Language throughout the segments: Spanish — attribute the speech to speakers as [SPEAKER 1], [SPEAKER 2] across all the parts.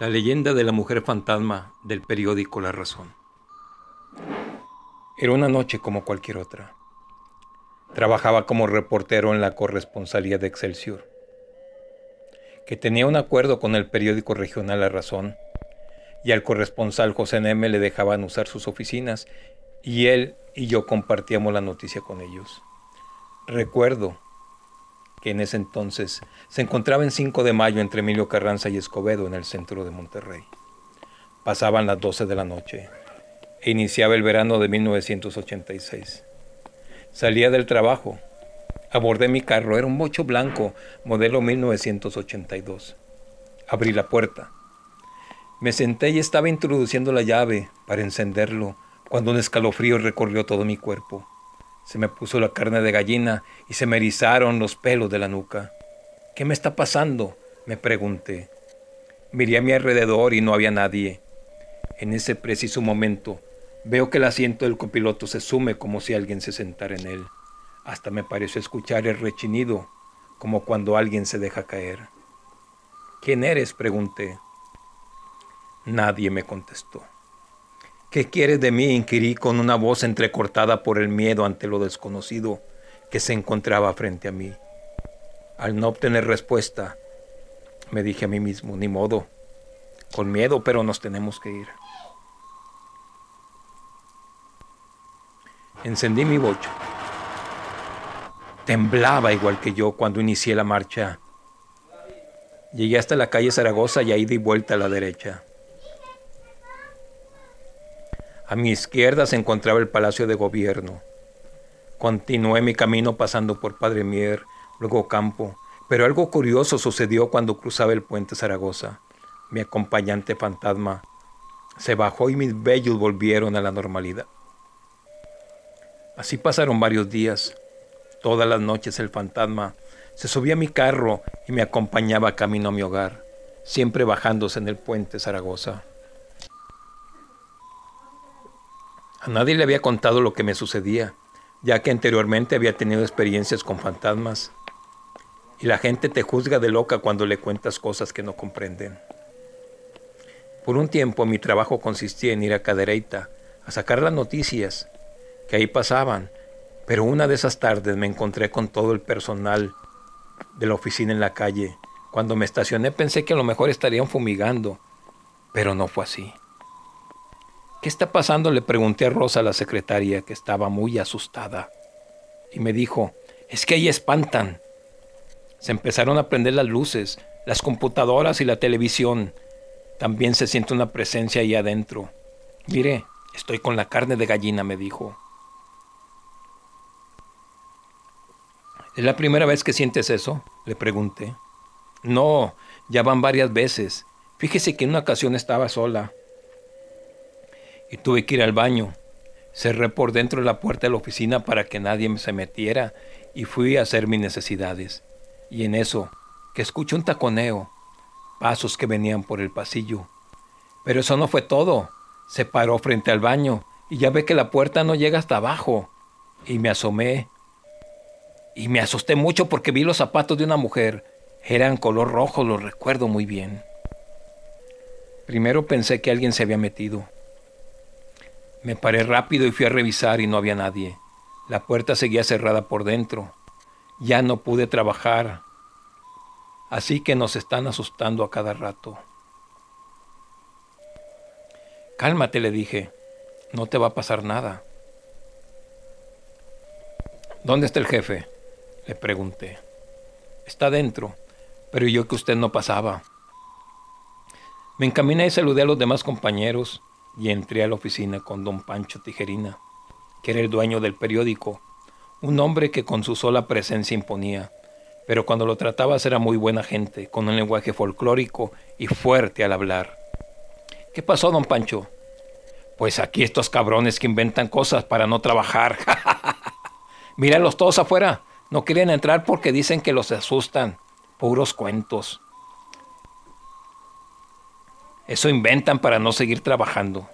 [SPEAKER 1] La leyenda de la mujer fantasma del periódico La Razón. Era una noche como cualquier otra. Trabajaba como reportero en la corresponsalía de Excelsior, que tenía un acuerdo con el periódico regional La Razón, y al corresponsal José Neme le dejaban usar sus oficinas, y él y yo compartíamos la noticia con ellos. Recuerdo que en ese entonces se encontraba en 5 de mayo entre Emilio Carranza y Escobedo en el centro de Monterrey. Pasaban las 12 de la noche e iniciaba el verano de 1986. Salía del trabajo, abordé mi carro, era un bocho blanco, modelo 1982. Abrí la puerta. Me senté y estaba introduciendo la llave para encenderlo cuando un escalofrío recorrió todo mi cuerpo. Se me puso la carne de gallina y se me erizaron los pelos de la nuca. ¿Qué me está pasando? me pregunté. Miré a mi alrededor y no había nadie. En ese preciso momento veo que el asiento del copiloto se sume como si alguien se sentara en él. Hasta me pareció escuchar el rechinido, como cuando alguien se deja caer. ¿Quién eres? pregunté. Nadie me contestó. ¿Qué quieres de mí? inquirí con una voz entrecortada por el miedo ante lo desconocido que se encontraba frente a mí. Al no obtener respuesta, me dije a mí mismo, ni modo, con miedo, pero nos tenemos que ir. Encendí mi bocho. Temblaba igual que yo cuando inicié la marcha. Llegué hasta la calle Zaragoza y ahí di vuelta a la derecha. A mi izquierda se encontraba el Palacio de Gobierno. Continué mi camino pasando por Padre Mier, luego Campo, pero algo curioso sucedió cuando cruzaba el puente Zaragoza. Mi acompañante fantasma se bajó y mis vellos volvieron a la normalidad. Así pasaron varios días. Todas las noches el fantasma se subía a mi carro y me acompañaba camino a mi hogar, siempre bajándose en el puente Zaragoza. A nadie le había contado lo que me sucedía, ya que anteriormente había tenido experiencias con fantasmas. Y la gente te juzga de loca cuando le cuentas cosas que no comprenden. Por un tiempo mi trabajo consistía en ir a Cadereyta a sacar las noticias que ahí pasaban, pero una de esas tardes me encontré con todo el personal de la oficina en la calle. Cuando me estacioné pensé que a lo mejor estarían fumigando, pero no fue así. ¿Qué está pasando? Le pregunté a Rosa, la secretaria, que estaba muy asustada. Y me dijo, es que ahí espantan. Se empezaron a prender las luces, las computadoras y la televisión. También se siente una presencia ahí adentro. Mire, estoy con la carne de gallina, me dijo. ¿Es la primera vez que sientes eso? Le pregunté. No, ya van varias veces. Fíjese que en una ocasión estaba sola y tuve que ir al baño. Cerré por dentro la puerta de la oficina para que nadie se metiera y fui a hacer mis necesidades. Y en eso, que escuché un taconeo, pasos que venían por el pasillo. Pero eso no fue todo. Se paró frente al baño y ya ve que la puerta no llega hasta abajo. Y me asomé. Y me asusté mucho porque vi los zapatos de una mujer. Eran color rojo, lo recuerdo muy bien. Primero pensé que alguien se había metido. Me paré rápido y fui a revisar y no había nadie. La puerta seguía cerrada por dentro. Ya no pude trabajar. Así que nos están asustando a cada rato. Cálmate, le dije. No te va a pasar nada. ¿Dónde está el jefe? Le pregunté. Está dentro, pero yo que usted no pasaba. Me encaminé y saludé a los demás compañeros y entré a la oficina con don Pancho Tijerina, que era el dueño del periódico, un hombre que con su sola presencia imponía, pero cuando lo tratabas era muy buena gente, con un lenguaje folclórico y fuerte al hablar. ¿Qué pasó, don Pancho? Pues aquí estos cabrones que inventan cosas para no trabajar. Míralos todos afuera. No quieren entrar porque dicen que los asustan. Puros cuentos. Eso inventan para no seguir trabajando.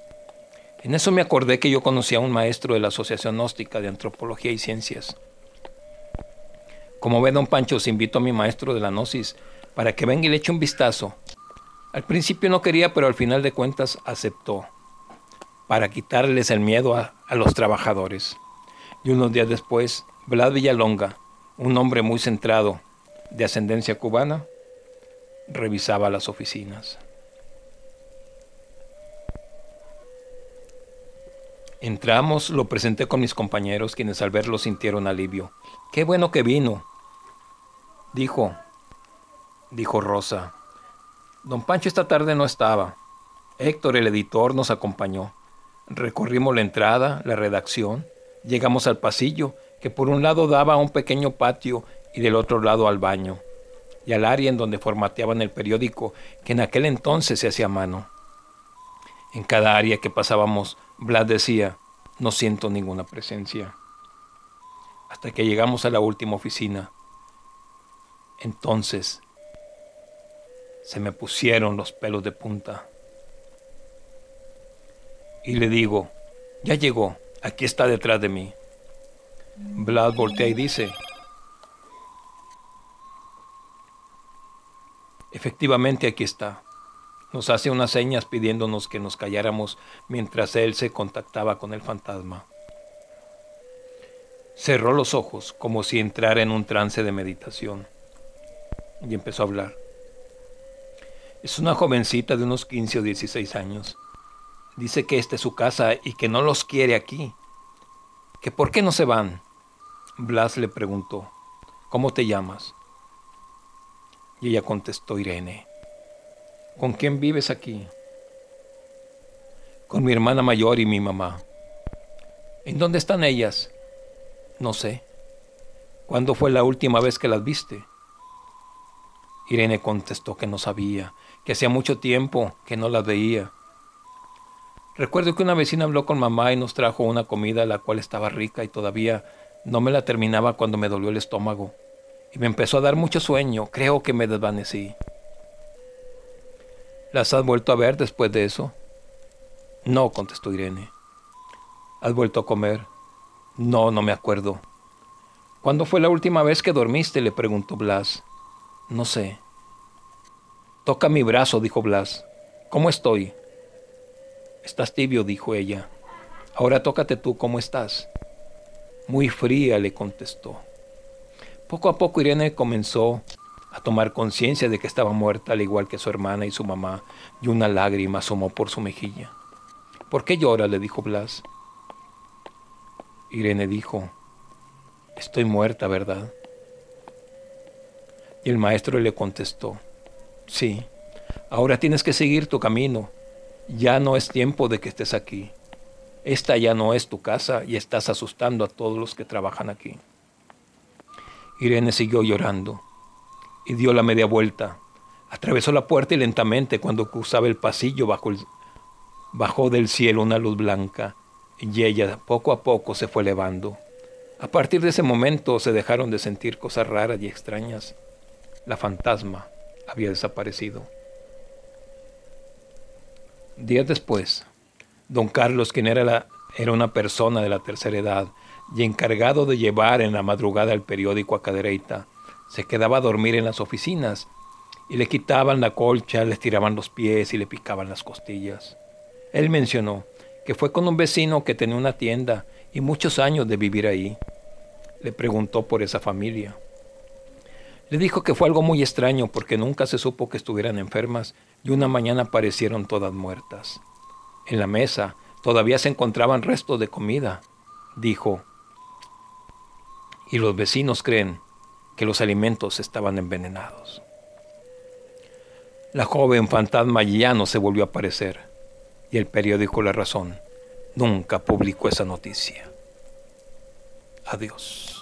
[SPEAKER 1] En eso me acordé que yo conocía a un maestro de la Asociación Gnóstica de Antropología y Ciencias. Como ve, don Pancho, os invito a mi maestro de la Gnosis para que venga y le eche un vistazo. Al principio no quería, pero al final de cuentas aceptó, para quitarles el miedo a, a los trabajadores. Y unos días después, Vlad Villalonga, un hombre muy centrado, de ascendencia cubana, revisaba las oficinas. Entramos, lo presenté con mis compañeros, quienes al verlo sintieron alivio. Qué bueno que vino, dijo, dijo Rosa. Don Pancho esta tarde no estaba. Héctor, el editor, nos acompañó. Recorrimos la entrada, la redacción, llegamos al pasillo, que por un lado daba a un pequeño patio y del otro lado al baño, y al área en donde formateaban el periódico, que en aquel entonces se hacía mano. En cada área que pasábamos, Vlad decía, no siento ninguna presencia. Hasta que llegamos a la última oficina. Entonces se me pusieron los pelos de punta. Y le digo, ya llegó, aquí está detrás de mí. Vlad voltea y dice, efectivamente aquí está. Nos hace unas señas pidiéndonos que nos calláramos mientras él se contactaba con el fantasma. Cerró los ojos como si entrara en un trance de meditación y empezó a hablar. Es una jovencita de unos 15 o 16 años. Dice que esta es su casa y que no los quiere aquí. ¿Que por qué no se van? Blas le preguntó, ¿cómo te llamas? Y ella contestó, Irene. ¿Con quién vives aquí? Con mi hermana mayor y mi mamá. ¿En dónde están ellas? No sé. ¿Cuándo fue la última vez que las viste? Irene contestó que no sabía, que hacía mucho tiempo que no las veía. Recuerdo que una vecina habló con mamá y nos trajo una comida la cual estaba rica y todavía no me la terminaba cuando me dolió el estómago y me empezó a dar mucho sueño. Creo que me desvanecí. ¿Las has vuelto a ver después de eso? No, contestó Irene. ¿Has vuelto a comer? No, no me acuerdo. ¿Cuándo fue la última vez que dormiste? le preguntó Blas. No sé. Toca mi brazo, dijo Blas. ¿Cómo estoy? Estás tibio, dijo ella. Ahora tócate tú, ¿cómo estás? Muy fría, le contestó. Poco a poco Irene comenzó a tomar conciencia de que estaba muerta al igual que su hermana y su mamá, y una lágrima asomó por su mejilla. ¿Por qué llora? le dijo Blas. Irene dijo, estoy muerta, ¿verdad? Y el maestro le contestó, sí, ahora tienes que seguir tu camino, ya no es tiempo de que estés aquí. Esta ya no es tu casa y estás asustando a todos los que trabajan aquí. Irene siguió llorando y dio la media vuelta. Atravesó la puerta y lentamente, cuando cruzaba el pasillo, bajo bajó del cielo una luz blanca y ella poco a poco se fue elevando. A partir de ese momento se dejaron de sentir cosas raras y extrañas. La fantasma había desaparecido. Días después, don Carlos, quien era, la, era una persona de la tercera edad y encargado de llevar en la madrugada el periódico a Cadereyta, se quedaba a dormir en las oficinas y le quitaban la colcha, le estiraban los pies y le picaban las costillas. Él mencionó que fue con un vecino que tenía una tienda y muchos años de vivir ahí. Le preguntó por esa familia. Le dijo que fue algo muy extraño porque nunca se supo que estuvieran enfermas y una mañana aparecieron todas muertas. En la mesa todavía se encontraban restos de comida, dijo. Y los vecinos creen que los alimentos estaban envenenados. La joven fantasma ya no se volvió a aparecer y el periódico La Razón nunca publicó esa noticia. Adiós.